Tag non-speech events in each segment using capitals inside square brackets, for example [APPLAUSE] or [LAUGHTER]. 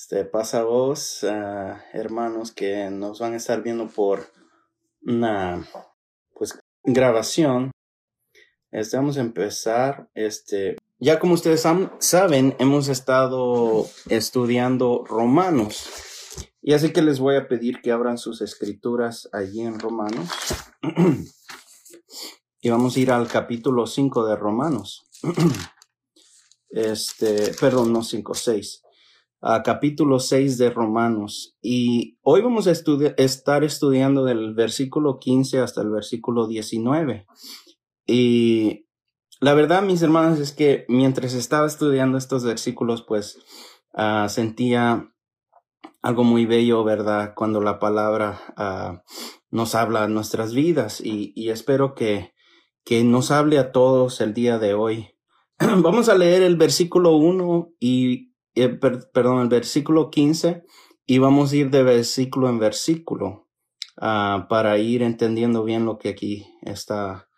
Este, pasa vos, ah, hermanos, que nos van a estar viendo por una pues grabación. Este, vamos a empezar. Este, ya como ustedes saben, hemos estado estudiando Romanos. Y así que les voy a pedir que abran sus escrituras allí en Romanos. [CLEARS THROAT] y vamos a ir al capítulo 5 de Romanos. [CLEARS THROAT] este, perdón, no 5, 6 a capítulo 6 de Romanos. Y hoy vamos a estar estudiando del versículo 15 hasta el versículo 19. Y la verdad, mis hermanos, es que mientras estaba estudiando estos versículos, pues uh, sentía algo muy bello, ¿verdad? Cuando la palabra uh, nos habla a nuestras vidas y, y espero que, que nos hable a todos el día de hoy. [CLEARS THROAT] Vamos a leer el versículo 1 y eh, perdón, el versículo 15 y vamos a ir de versículo en versículo uh, para ir entendiendo bien lo que aquí está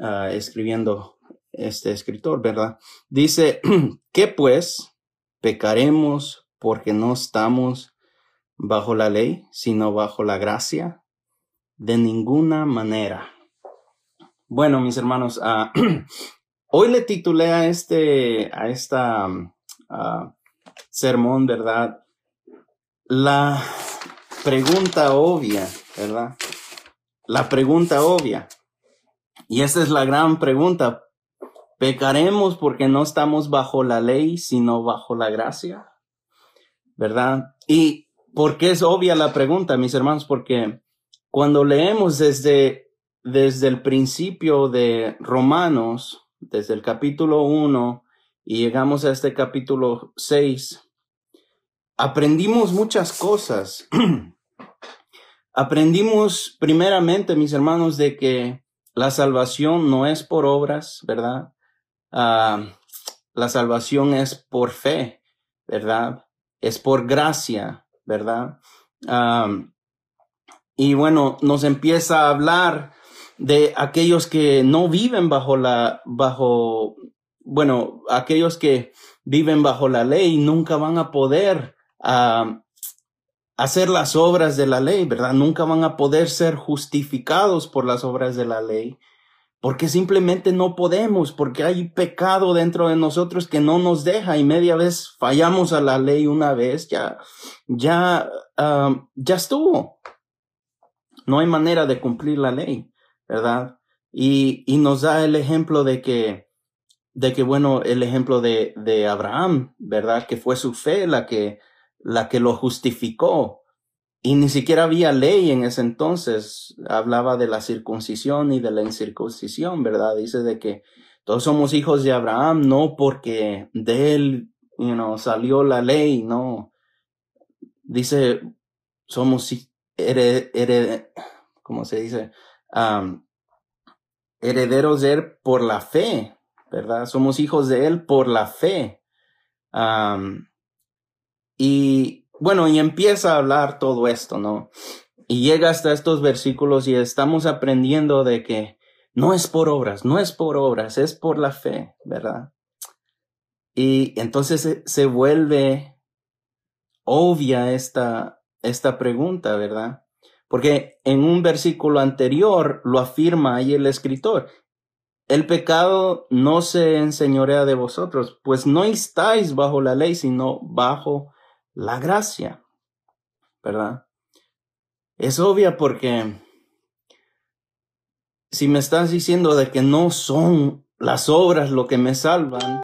uh, escribiendo este escritor, ¿verdad? Dice, [CLEARS THROAT] que pues pecaremos porque no estamos bajo la ley, sino bajo la gracia? De ninguna manera. Bueno, mis hermanos, uh, [CLEARS THROAT] hoy le titulé a este, a esta, sermón, ¿verdad? La pregunta obvia, ¿verdad? La pregunta obvia. Y esta es la gran pregunta. ¿Pecaremos porque no estamos bajo la ley, sino bajo la gracia? ¿Verdad? ¿Y por qué es obvia la pregunta, mis hermanos? Porque cuando leemos desde, desde el principio de Romanos, desde el capítulo 1, y llegamos a este capítulo 6, aprendimos muchas cosas. [CLEARS THROAT] aprendimos primeramente, mis hermanos, de que la salvación no es por obras, ¿verdad? Ah, la salvación es por fe, ¿verdad? Es por gracia, ¿verdad? Ah, y bueno, nos empieza a hablar de aquellos que no viven bajo la, bajo bueno, aquellos que viven bajo la ley nunca van a poder ah, hacer las obras de la ley, ¿verdad? Nunca van a poder ser justificados por las obras de la ley, porque simplemente no podemos, porque hay pecado dentro de nosotros que no nos deja y media vez fallamos a la ley una vez, ya, ya, ah, ya estuvo. No hay manera de cumplir la ley, ¿verdad? Y, y nos da el ejemplo de que de que, bueno, el ejemplo de, de Abraham, ¿verdad? Que fue su fe la que, la que lo justificó. Y ni siquiera había ley en ese entonces. Hablaba de la circuncisión y de la incircuncisión, ¿verdad? Dice de que todos somos hijos de Abraham, no porque de él, you know, salió la ley, no. Dice, somos hered, ¿cómo se dice? herederos de él por la fe, ¿verdad? Somos hijos de Él por la fe. y bueno, y empieza a hablar todo esto, ¿no? Y llega hasta estos versículos y estamos aprendiendo de que no es por obras, no es por obras, es por la fe, ¿verdad? Y entonces se, vuelve obvia esta, esta pregunta, ¿verdad? Porque en un versículo anterior lo afirma ahí el escritor, el pecado no se enseñorea de vosotros, pues no estáis bajo la ley, sino bajo la gracia. ¿Verdad? Es obvia porque si me estás diciendo de que no son las obras lo que me salvan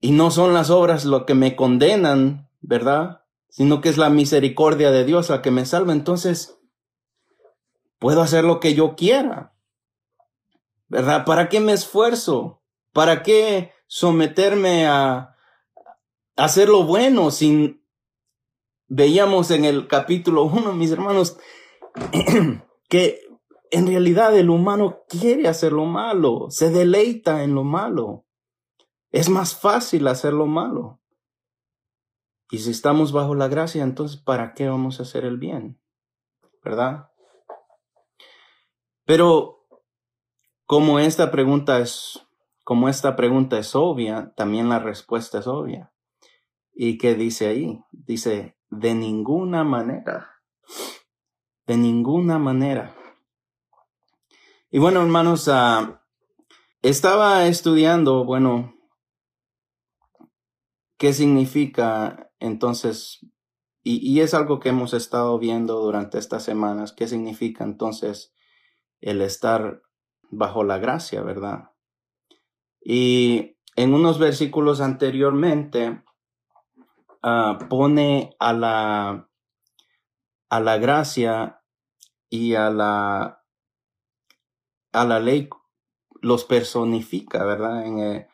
y no son las obras lo que me condenan, ¿verdad? Sino que es la misericordia de Dios la que me salva, entonces puedo hacer lo que yo quiera. ¿Verdad? ¿Para qué me esfuerzo? ¿Para qué someterme a hacer lo bueno sin... Veíamos en el capítulo 1, mis hermanos, [CLEARS THROAT] que en realidad el humano quiere hacer lo malo, se deleita en lo malo. Es más fácil hacer lo malo. Y si estamos bajo la gracia, entonces ¿para qué vamos a hacer el bien? ¿Verdad? Pero como esta pregunta es, como esta pregunta es obvia, también la respuesta es obvia. ¿Y qué dice ahí? Dice, de ninguna manera. De ninguna manera. Y bueno, hermanos, uh, estaba estudiando, bueno, qué significa entonces, y, es algo que hemos estado viendo durante estas semanas, qué significa entonces el estar bajo la gracia, ¿verdad? Y en unos versículos anteriormente uh, pone a la, a la gracia y a la, a la ley los personifica, ¿verdad? En el,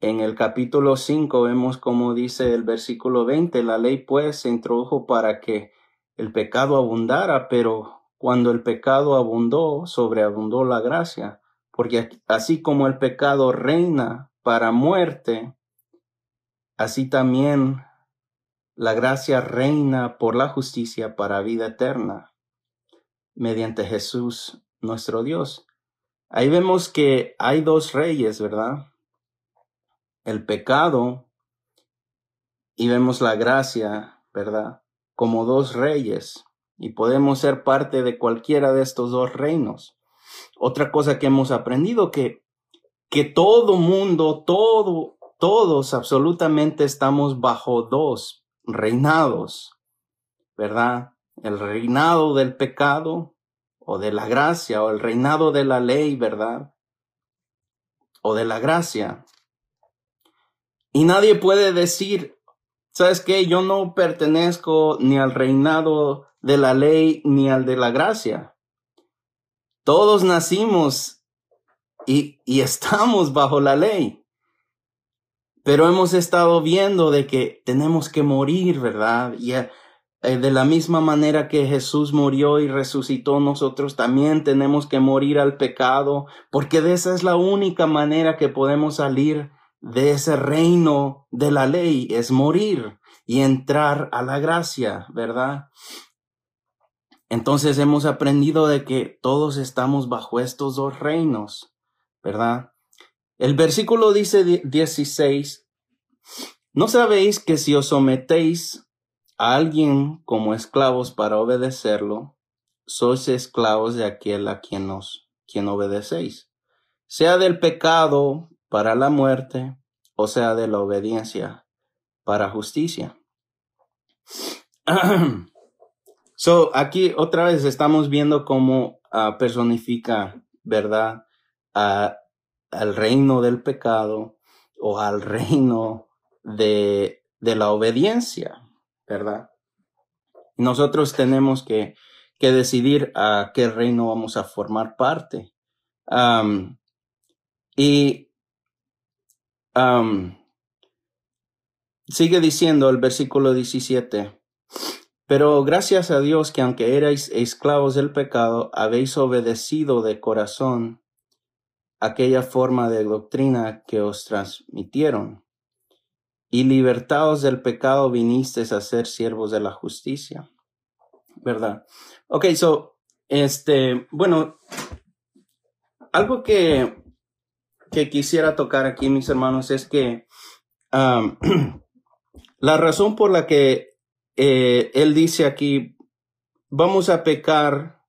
en el capítulo 5 vemos como dice el versículo 20, la ley pues se introdujo para que el pecado abundara, pero cuando el pecado abundó, sobreabundó la gracia, porque así como el pecado reina para muerte, así también la gracia reina por la justicia para vida eterna, mediante Jesús nuestro Dios. Ahí vemos que hay dos reyes, ¿verdad? El pecado y vemos la gracia, ¿verdad? Como dos reyes y podemos ser parte de cualquiera de estos dos reinos. Otra cosa que hemos aprendido que que todo mundo, todo, todos absolutamente estamos bajo dos reinados, ¿verdad? El reinado del pecado o de la gracia o el reinado de la ley, ¿verdad? O de la gracia. Y nadie puede decir, ¿sabes qué? Yo no pertenezco ni al reinado de la ley ni al de la gracia. Todos nacimos y, y [LAUGHS] estamos bajo la ley. Pero hemos estado viendo de que tenemos que morir, ¿verdad? Y eh, de la misma manera que Jesús murió y resucitó, nosotros también tenemos que morir al pecado, porque de esa es la única manera que podemos salir de ese reino de la ley, es morir y entrar a la gracia, ¿verdad? Entonces hemos aprendido de que todos estamos bajo estos dos reinos, ¿verdad? El versículo dice 16, ¿no sabéis que si os sometéis a alguien como esclavos para obedecerlo, sois esclavos de aquel a quien nos, quien obedecéis, sea del pecado para la muerte, o sea de la obediencia para justicia. [CLEARS THROAT] so, aquí otra vez estamos viendo cómo uh, personifica, ¿verdad? al reino del pecado o al reino de, de la obediencia. ¿verdad? Nosotros tenemos que, que decidir a qué reino vamos a formar parte. y sigue diciendo el versículo 17. Pero gracias a Dios que aunque erais esclavos del pecado, habéis obedecido de corazón aquella forma de doctrina que os transmitieron y libertados del pecado vinisteis a ser siervos de la justicia. ¿Verdad? Ok, so, este, bueno, algo que, que quisiera tocar aquí, mis hermanos, es que um, [CLEARS THROAT] la razón por la que eh, él dice aquí, vamos a pecar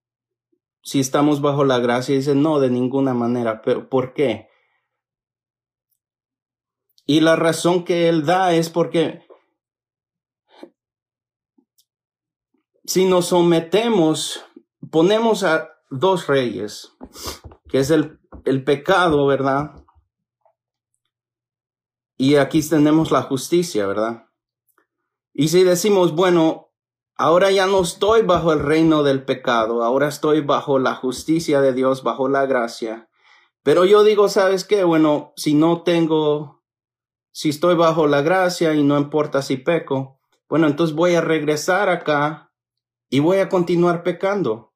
si estamos bajo la gracia, dice, no, de ninguna manera, pero ¿por qué? Y la razón que él da es porque si nos sometemos, ponemos a dos reyes, que es el, el pecado, ¿verdad? Y aquí tenemos la justicia, ¿verdad? Y si decimos, bueno, ahora ya no estoy bajo el reino del pecado, ahora estoy bajo la justicia de Dios, bajo la gracia. Pero yo digo, ¿sabes qué? Bueno, si no tengo si estoy bajo la gracia y no importa si peco, bueno, entonces voy a regresar acá y voy a continuar pecando.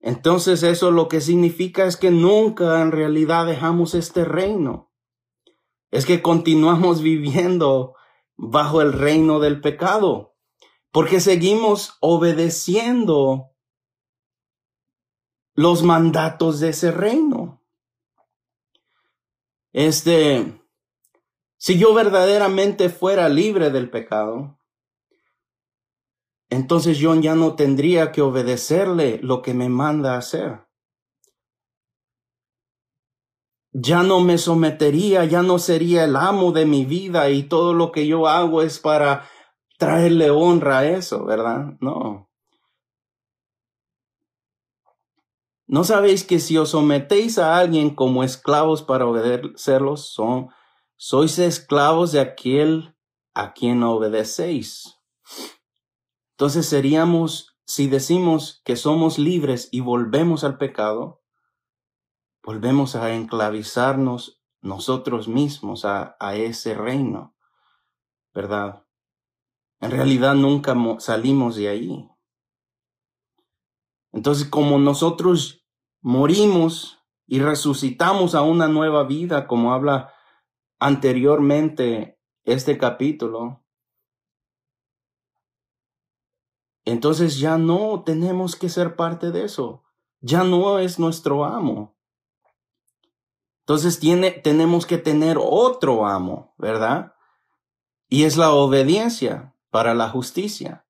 Entonces eso lo que significa es que nunca en realidad dejamos este reino. Es que continuamos [LAUGHS] viviendo bajo el reino del pecado, porque seguimos obedeciendo los mandatos de ese reino. Este, Si yo verdaderamente fuera libre del pecado, entonces yo ya no tendría que obedecerle lo que me manda hacer. Ya no me sometería, ya no sería el amo de mi vida y todo lo que yo hago es para traerle honra a eso, ¿verdad? No. ¿No sabéis que si os sometéis a alguien como esclavos para obedecerlos, sois esclavos de aquel a quien obedecéis? Entonces seríamos, si decimos que somos libres y volvemos al pecado, volvemos a enclavizarnos nosotros mismos a, a ese reino, ¿verdad? En realidad nunca salimos de ahí. Entonces, como nosotros morimos y resucitamos a una nueva vida, como habla anteriormente este capítulo, entonces ya no tenemos que ser parte de eso. Ya no es nuestro amo. Entonces tiene, tenemos que tener otro amo, ¿verdad? Y es la obediencia para la justicia.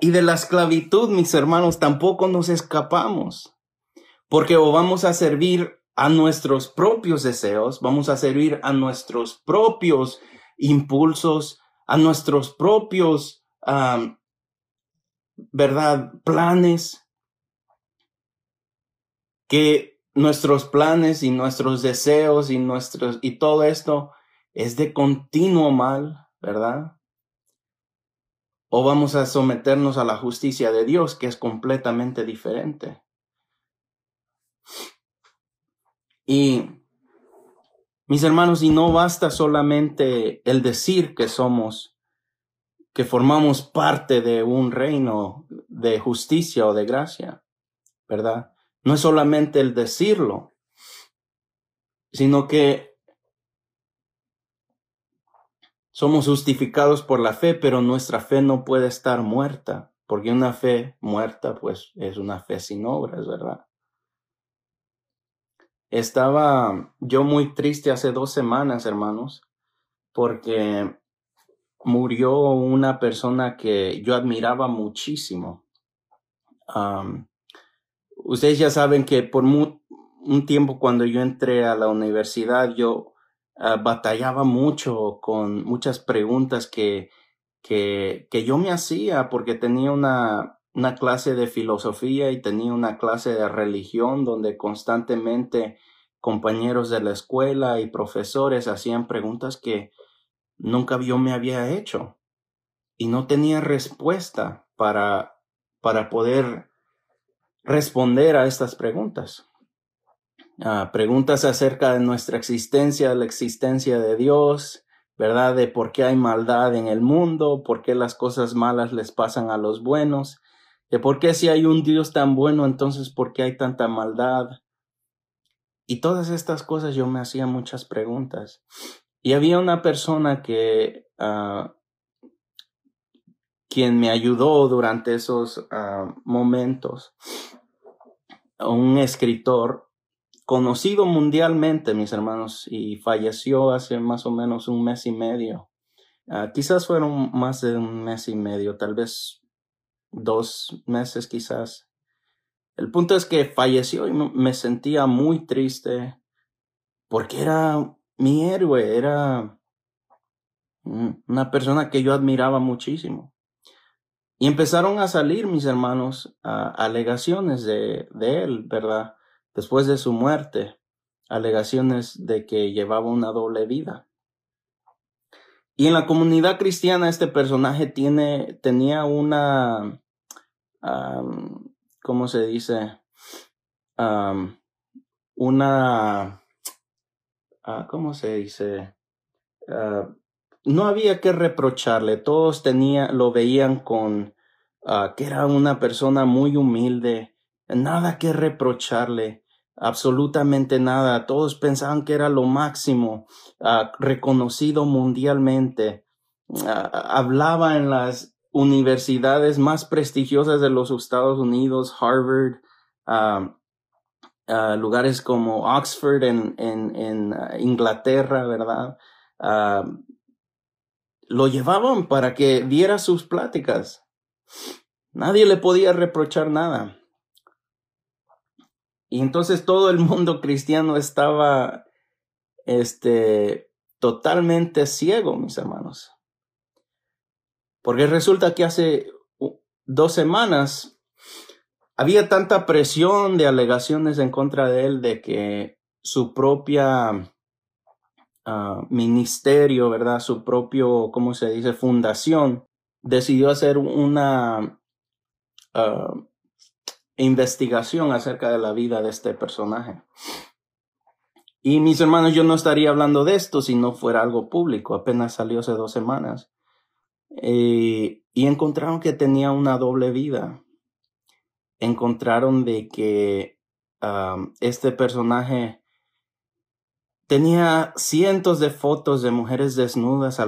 Y de la esclavitud, mis hermanos, tampoco nos escapamos, porque o vamos a servir a nuestros propios deseos, vamos a servir a nuestros propios impulsos, a nuestros propios, ¿verdad?, planes, que nuestros planes y nuestros deseos y nuestros, y todo esto es de continuo mal, ¿verdad? o vamos a someternos a la justicia de Dios, que es completamente diferente. Y mis hermanos, y no basta solamente el decir que somos, que formamos parte de un reino de justicia o de gracia, ¿verdad? No es solamente el decirlo, sino que Somos justificados por la fe, pero nuestra fe no puede estar muerta, porque una fe muerta, pues, es una fe sin obras, ¿verdad? Estaba yo muy triste hace dos semanas, hermanos, porque murió una persona que yo admiraba muchísimo. Ustedes ya saben que por un tiempo cuando yo entré a la universidad, yo Ah, batallaba mucho con muchas preguntas que, que, que yo me hacía porque tenía una, una clase de filosofía y tenía una clase de religión donde constantemente compañeros de la escuela y profesores hacían preguntas que nunca yo me había hecho y no tenía respuesta para, para poder responder a estas preguntas. Ah, preguntas acerca de nuestra existencia, de la existencia de Dios, ¿verdad? De por qué hay maldad en el mundo, por qué las cosas malas les pasan a los buenos, de por qué si hay un Dios tan bueno, entonces por qué hay tanta maldad. Y todas estas cosas yo me hacía muchas preguntas. Y había una persona que, uh, quien me ayudó durante esos uh, momentos, un escritor conocido mundialmente, mis hermanos, y falleció hace más o menos un mes y medio. Ah, quizás fueron más de un mes y medio, tal vez dos meses quizás. El punto es que falleció y me sentía muy triste porque era mi héroe, era una persona que yo admiraba muchísimo. Y empezaron a salir, mis hermanos, alegaciones de, él, ¿verdad? después de su muerte, alegaciones de que llevaba una doble vida. Y en la comunidad cristiana este personaje tiene, tenía una, ¿cómo se dice? una, ah, ¿cómo se dice? Ah, no había que reprocharle, todos tenía, lo veían con ah, que era una persona muy humilde, nada que reprocharle absolutamente nada. Todos pensaban que era lo máximo, ah, reconocido mundialmente. Ah, hablaba en las universidades más prestigiosas de los Estados Unidos, Harvard, lugares como Oxford en, en, en Inglaterra, ¿verdad? Lo llevaban para que diera sus pláticas. Nadie le podía reprochar nada. Y entonces todo el mundo [LAUGHS] cristiano estaba este, totalmente ciego, mis hermanos. Porque resulta que hace dos semanas había tanta presión de alegaciones en contra de él de que su propia ah, ministerio, ¿verdad? Su propio, ¿cómo se dice? Fundación decidió hacer una ah, investigación acerca de la vida de este personaje. Y mis hermanos, yo no estaría hablando de esto si no fuera algo público. Apenas salió hace dos semanas. Eh, y encontraron que tenía una doble vida. Encontraron de que este personaje tenía cientos de fotos de mujeres desnudas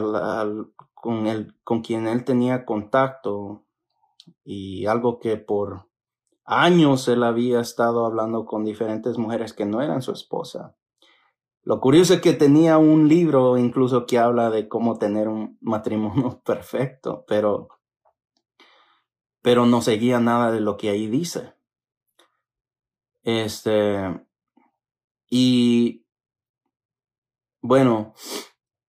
con, el, con quien él tenía contacto y algo que por años él había estado hablando con diferentes mujeres que no eran su esposa. Lo curioso es que tenía un libro incluso que habla de cómo tener un matrimonio [LAUGHS] perfecto, pero, pero no seguía nada de lo que ahí dice. Este, y bueno,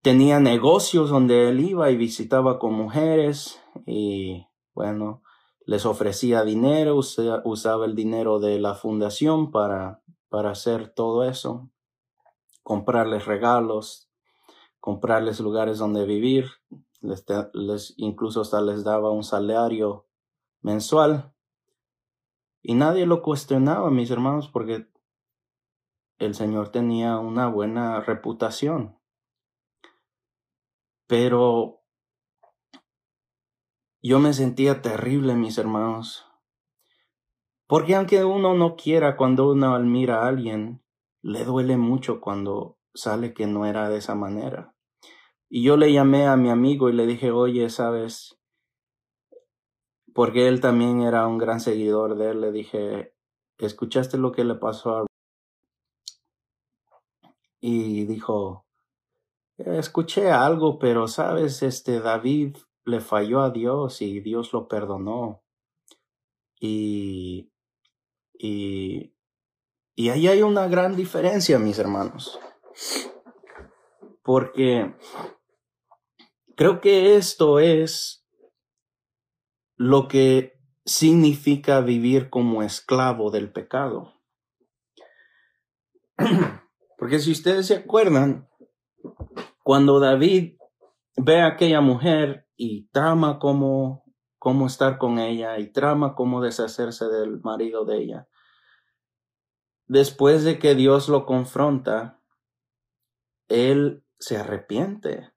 tenía negocios donde él iba y visitaba con mujeres y bueno, les ofrecía dinero, usaba el dinero de la fundación para, para hacer todo eso comprarles regalos, comprarles lugares donde vivir, les, incluso hasta les daba un salario mensual. Y nadie lo cuestionaba, mis hermanos, porque el Señor tenía una buena reputación. Pero yo me sentía terrible, mis hermanos. Porque aunque uno no quiera, cuando uno admira a alguien, le duele mucho cuando sale que no era de esa manera. Y yo le llamé a mi amigo y le dije, oye, sabes, porque él también era un gran seguidor de él, le dije, ¿escuchaste lo que le pasó a... Y dijo, escuché algo, pero sabes, este David le falló a Dios y Dios lo perdonó. Y, y y ahí hay una gran diferencia, mis hermanos. Porque creo que esto es lo que significa vivir como esclavo del pecado. Porque si ustedes se acuerdan, cuando David ve a aquella mujer y trama cómo, cómo estar con ella y trama cómo deshacerse del marido de ella, después de que Dios lo confronta, él se arrepiente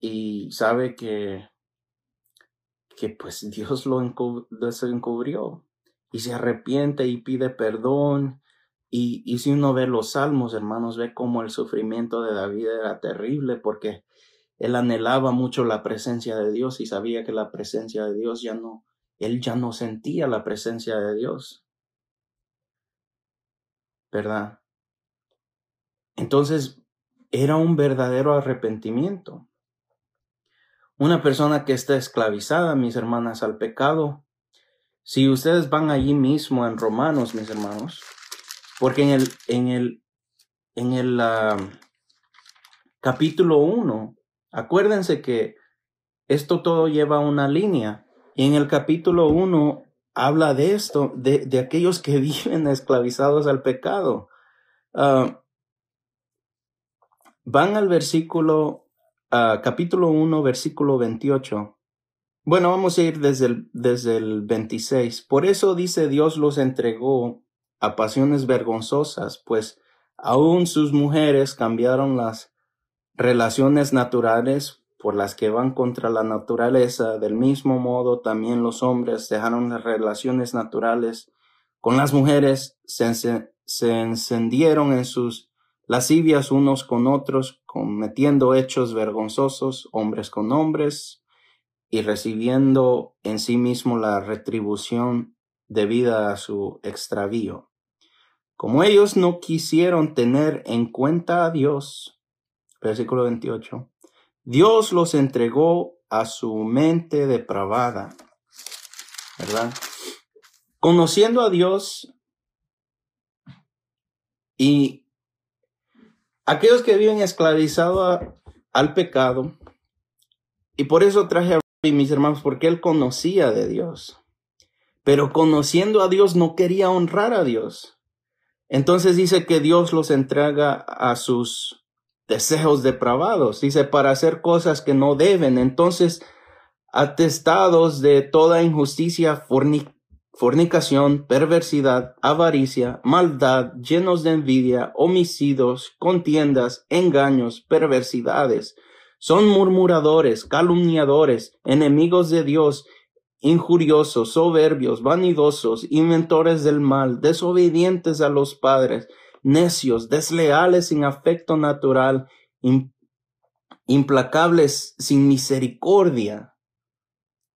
y sabe que, que pues Dios lo encubrió y se arrepiente y pide perdón. Y, y si uno ve los salmos, hermanos, ve cómo el sufrimiento de David era terrible porque él anhelaba mucho la presencia de Dios y sabía que la presencia de Dios ya no, él ya no sentía la presencia de Dios. ¿verdad? Entonces, era un verdadero arrepentimiento. Una persona que está esclavizada, mis hermanas, al pecado. Si ustedes van allí mismo en Romanos, mis hermanos, porque en el, en el, en el ah, capítulo 1, acuérdense que esto todo lleva una línea. Y en el capítulo 1 habla de esto, de, de aquellos que [LAUGHS] viven esclavizados al pecado. Ah, van al versículo, uh, capítulo 1, versículo 28. Bueno, vamos a ir desde el, desde el 26. Por eso dice Dios los entregó a pasiones vergonzosas, pues aún sus mujeres cambiaron las relaciones naturales por las que van contra la naturaleza, del mismo modo también los hombres dejaron las relaciones naturales con las mujeres, se, encendieron en sus lascivias unos con otros, cometiendo hechos vergonzosos, hombres con hombres, y recibiendo en sí mismo la retribución debida a su extravío. Como ellos no quisieron tener en cuenta a Dios, versículo 28, Dios los entregó a su mente depravada, ¿verdad? Conociendo a Dios y aquellos que viven esclavizados al pecado, y por eso traje a mis hermanos, porque él conocía de Dios. Pero conociendo a Dios no quería honrar a Dios. Entonces dice que Dios los entrega a sus deseos depravados. Dice para hacer cosas que no deben. Entonces, atestados de toda injusticia, fornicación, perversidad, avaricia, maldad, llenos de envidia, homicidios, contiendas, engaños, perversidades son murmuradores, calumniadores, enemigos de Dios, injuriosos, soberbios, vanidosos, inventores del mal, desobedientes a los padres, necios, desleales sin afecto natural, implacables sin misericordia.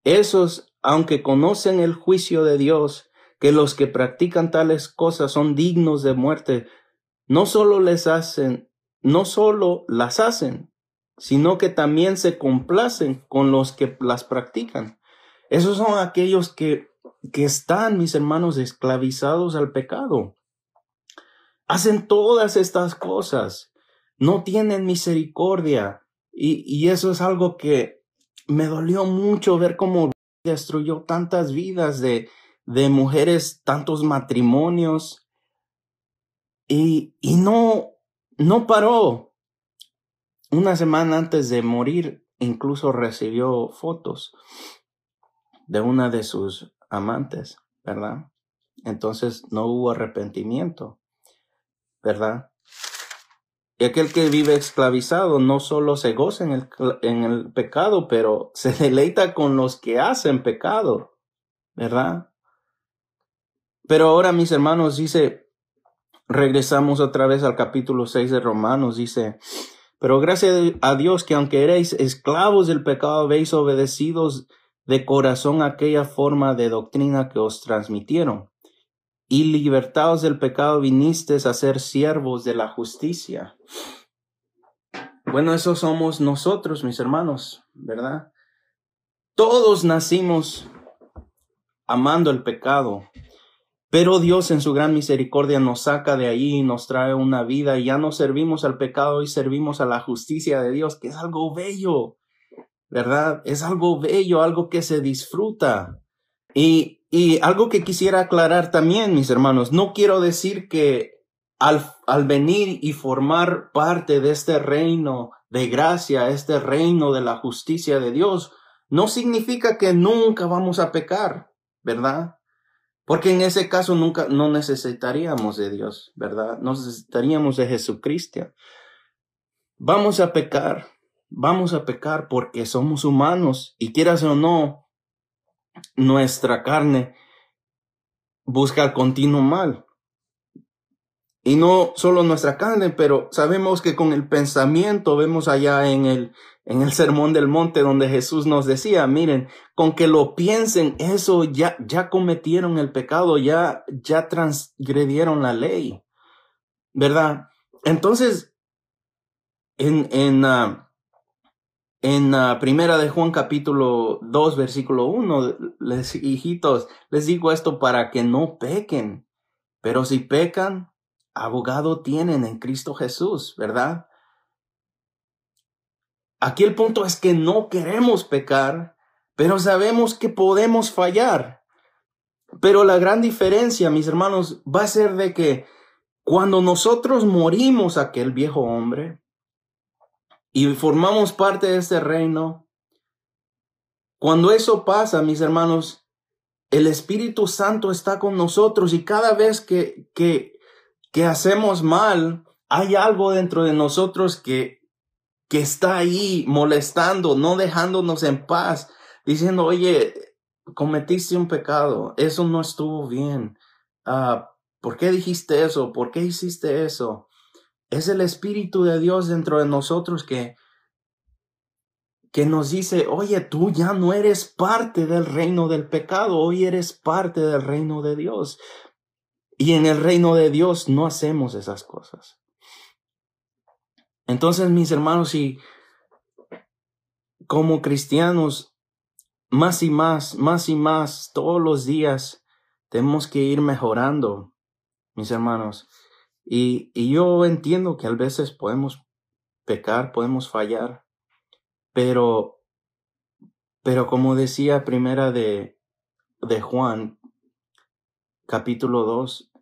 Esos, aunque conocen el juicio de Dios, que los que practican tales cosas son dignos de muerte, no solo les hacen, no solo las hacen, sino que también se complacen con los que las practican. Esos son aquellos que, que están, mis hermanos, esclavizados al pecado. Hacen todas estas cosas, no tienen misericordia. Y, y eso es algo que me dolió mucho ver cómo destruyó tantas vidas de, de mujeres, tantos matrimonios. Y, y no, no paró. Una semana antes de morir, incluso recibió fotos de una de sus amantes, ¿verdad? Entonces no hubo arrepentimiento, ¿verdad? Y aquel que vive esclavizado no solo se goza en el, en el pecado, pero [LAUGHS] se deleita con los que hacen pecado, ¿verdad? Pero ahora, mis hermanos, dice, regresamos otra vez al capítulo 6 de Romanos, dice, pero gracias a Dios que aunque erais esclavos del pecado, habéis obedecidos de corazón aquella forma de doctrina que os transmitieron. Y libertados del pecado vinisteis a ser siervos de la justicia. Bueno, eso somos nosotros, mis hermanos, ¿verdad? Todos nacimos amando el pecado, pero Dios en su gran misericordia nos saca de ahí y nos trae una vida ya no servimos al pecado y servimos a la justicia de Dios, que es algo bello, ¿verdad? Es algo bello, algo que se disfruta. Y, y algo que quisiera aclarar también, mis hermanos, no quiero decir que al, al venir y formar parte de este reino de gracia, este reino de la justicia de Dios, no significa que nunca vamos a pecar, ¿verdad? Porque en ese caso nunca, no necesitaríamos de Dios, ¿verdad? No necesitaríamos de Jesucristo. Vamos a pecar, vamos a pecar porque somos humanos y quieras o no, nuestra carne busca el continuo mal. Y no solo nuestra carne, pero sabemos que con el pensamiento, vemos allá en el, en el sermón del monte donde Jesús nos decía, miren, con que lo piensen, eso ya, ya cometieron el pecado, ya, ya transgredieron la ley, ¿verdad? Entonces, en, en, uh, en uh, primera de Juan capítulo 2, versículo 1, les, hijitos, les digo esto para que no pequen, pero si pecan, abogado tienen en Cristo Jesús, ¿verdad? Aquí el punto es que no queremos pecar, pero sabemos que podemos fallar. Pero la gran diferencia, mis hermanos, va a ser de que cuando nosotros morimos aquel viejo hombre y formamos parte de este reino, cuando eso pasa, mis hermanos, el Espíritu Santo está con nosotros y cada vez que, que que hacemos mal, hay algo dentro de nosotros que, que está ahí molestando, no dejándonos en paz, diciendo, oye, cometiste un pecado, eso no estuvo bien. Uh, ¿Por qué dijiste eso? ¿Por qué hiciste eso? Es el Espíritu de Dios dentro de nosotros que, que nos dice, oye, tú ya no eres parte del reino del pecado, hoy eres parte del reino de Dios. Y en el reino de Dios no hacemos esas cosas. Entonces, mis hermanos, si como cristianos, más y más, más y más, todos los días, tenemos que ir mejorando, mis hermanos. Y, yo entiendo que a veces podemos pecar, podemos fallar, pero, pero como decía primera de, de Juan, capítulo 2,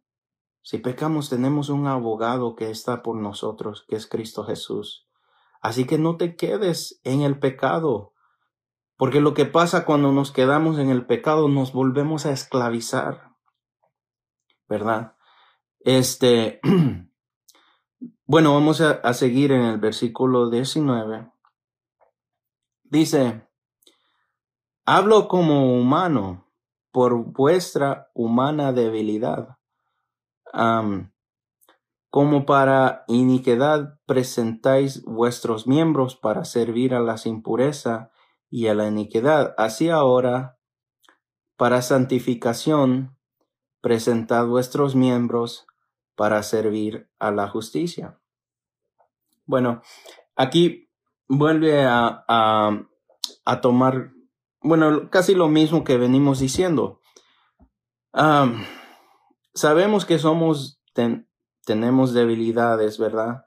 si pecamos tenemos un abogado que está por nosotros, que es Cristo Jesús. Así que no te quedes en el pecado, porque lo que pasa cuando nos quedamos en el pecado nos volvemos a esclavizar, ¿verdad? Este, [CLEARS THROAT] bueno, vamos a, seguir en el versículo 19. Dice, hablo como humano por vuestra humana debilidad. como para iniquidad presentáis vuestros miembros para servir a la impureza y a la iniquidad. Así ahora, para santificación, presentad vuestros miembros para servir a la justicia. Bueno, aquí vuelve a, a tomar bueno, casi lo mismo que venimos diciendo. sabemos que somos, tenemos debilidades, ¿verdad?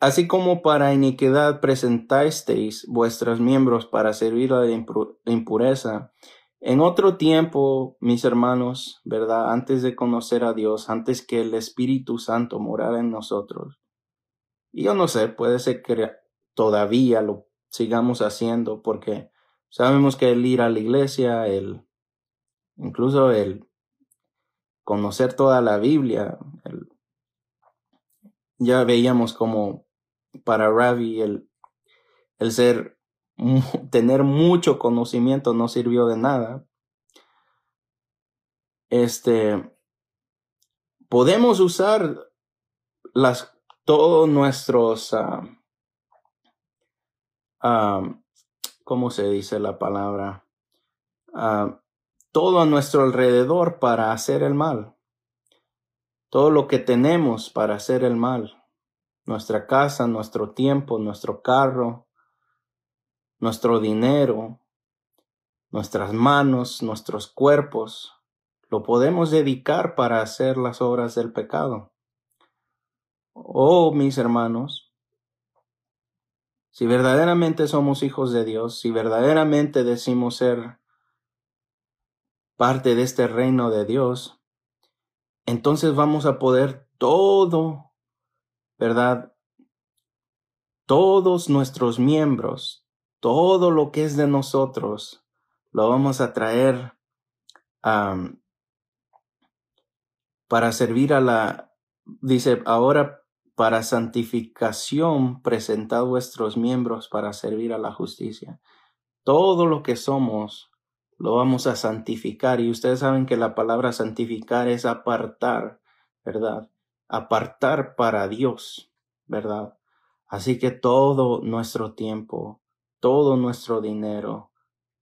así como para iniquidad presentasteis vuestros miembros para servir a la impureza. En otro tiempo, mis hermanos, ¿verdad? Antes de conocer a Dios, antes que el Espíritu Santo morara en nosotros. Y yo no sé, puede ser que todavía lo sigamos haciendo porque sabemos que el ir a la iglesia, el incluso el conocer toda la Biblia, ya veíamos como para Ravi el, el ser [LAUGHS] tener mucho conocimiento no sirvió de nada. Este podemos usar las todos nuestros ah, ¿cómo se dice la palabra? todo a nuestro alrededor para hacer el mal. Todo lo que tenemos para hacer el mal. Nuestra casa, nuestro tiempo, nuestro carro, nuestro dinero, nuestras manos, nuestros cuerpos, lo podemos dedicar para hacer las obras del pecado. Oh, mis hermanos, si verdaderamente somos hijos de Dios, si verdaderamente decimos ser parte de este reino de Dios, entonces vamos a poder todo, ¿verdad? Todos nuestros miembros, todo lo que es de nosotros, lo vamos a traer para servir a la, dice, ahora para santificación presentad vuestros miembros para servir a la justicia. Todo lo que somos lo vamos a santificar y ustedes saben que la palabra santificar es apartar, ¿verdad? Apartar para Dios, ¿verdad? Así que todo nuestro tiempo, todo nuestro dinero,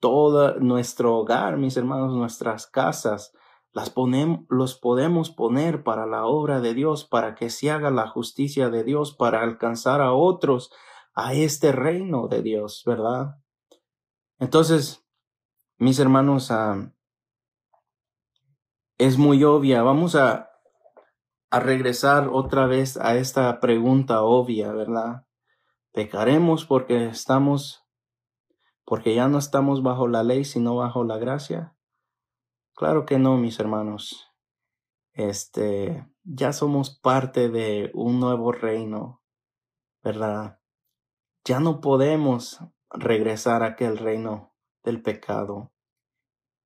todo nuestro hogar, mis hermanos, nuestras casas, las ponemos, los podemos poner para la obra de Dios, para que se haga la justicia de Dios, para alcanzar a otros a este reino de Dios, ¿verdad? Entonces, mis hermanos, ah, es muy obvia. Vamos a, a regresar otra vez a esta pregunta obvia, ¿verdad? ¿Pecaremos porque estamos, porque ya no estamos bajo la ley, sino bajo la gracia? Claro que no, mis hermanos. Este, ya somos parte de un nuevo reino, ¿verdad? Ya no podemos regresar a aquel reino del pecado.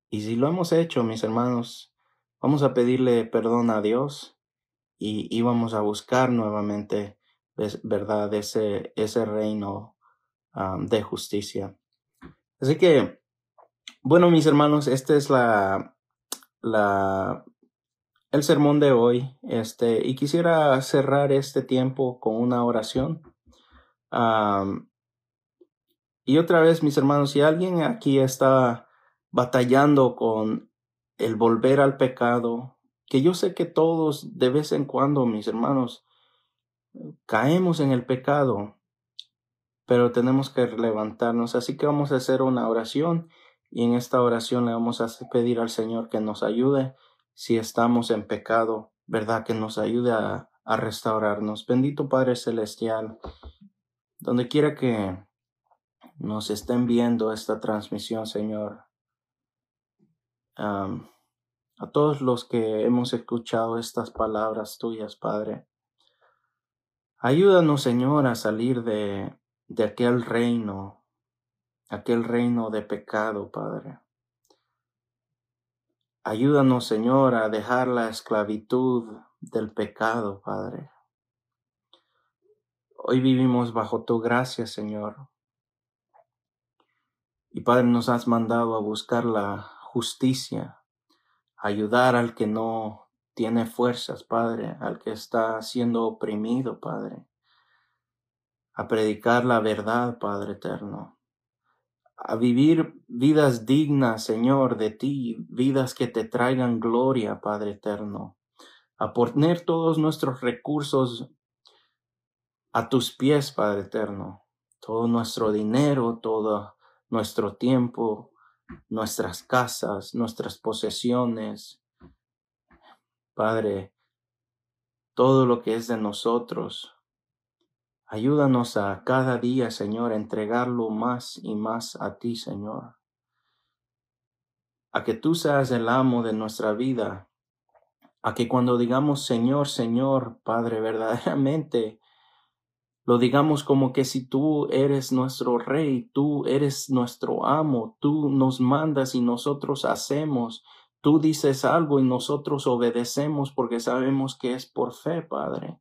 Y si lo hemos hecho, mis hermanos, vamos a pedirle perdón a Dios y, y vamos a buscar nuevamente, ¿verdad?, ese, ese reino de justicia. Así que, bueno, mis hermanos, esta es la, el sermón de hoy, este, y quisiera cerrar este tiempo con una oración. y otra vez, mis hermanos, si alguien aquí está batallando con el volver al pecado, que yo sé que todos de vez en cuando, mis hermanos, caemos en el pecado, pero tenemos que levantarnos. Así que vamos a hacer una oración y en esta oración le vamos a pedir al Señor que nos ayude si estamos en pecado, ¿verdad? Que nos ayude a, restaurarnos. Bendito Padre Celestial, donde quiera que nos estén viendo esta transmisión, Señor. a todos los que hemos escuchado estas palabras tuyas, Padre. Ayúdanos, Señor, a salir de, de aquel reino, aquel reino de pecado, Padre. Ayúdanos, Señor, a dejar la esclavitud del pecado, Padre. Hoy vivimos bajo tu gracia, Señor. Y Padre, nos has mandado a buscar la justicia, ayudar al que no tiene fuerzas, Padre, al que está siendo oprimido, Padre, a predicar la verdad, Padre eterno. A vivir vidas dignas, Señor, de ti, vidas que te traigan gloria, Padre eterno, a poner todos nuestros recursos a tus pies, Padre eterno, todo nuestro dinero, todo nuestro tiempo, nuestras casas, nuestras posesiones, Padre, todo lo que es de nosotros, Ayúdanos a cada día, Señor, a entregarlo más y más a ti, Señor. A que tú seas el amo de nuestra vida. A que cuando digamos Señor, Señor, Padre, verdaderamente lo digamos como que si tú eres nuestro rey, tú eres nuestro amo, tú nos mandas y nosotros hacemos. Tú dices algo y nosotros obedecemos porque sabemos que es por fe, Padre.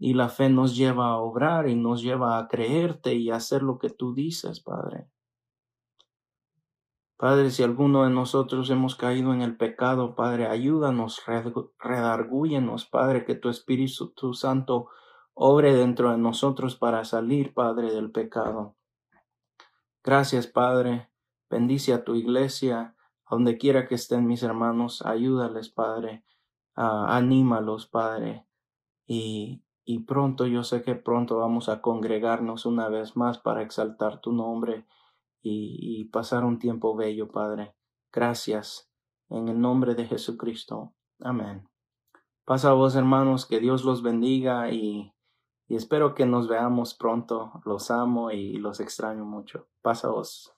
Y la fe nos lleva a obrar y nos lleva a creerte y a hacer lo que tú dices, Padre. Padre, si alguno de nosotros hemos caído en el pecado, Padre, ayúdanos, redargúyenos, Padre, que tu Espíritu Santo obre dentro de nosotros para salir, Padre, del pecado. Gracias, Padre. Bendice a tu iglesia, donde quiera que estén mis hermanos, ayúdales, Padre. Ah, anímalos, Padre. Y y pronto yo sé que pronto vamos a congregarnos una vez más para exaltar tu nombre y, pasar un tiempo bello, Padre. Gracias. En el nombre de Jesucristo. Amén. Pasa vos, hermanos, que Dios los bendiga y, y espero que nos veamos pronto. Los amo y los extraño mucho. Pasa vos.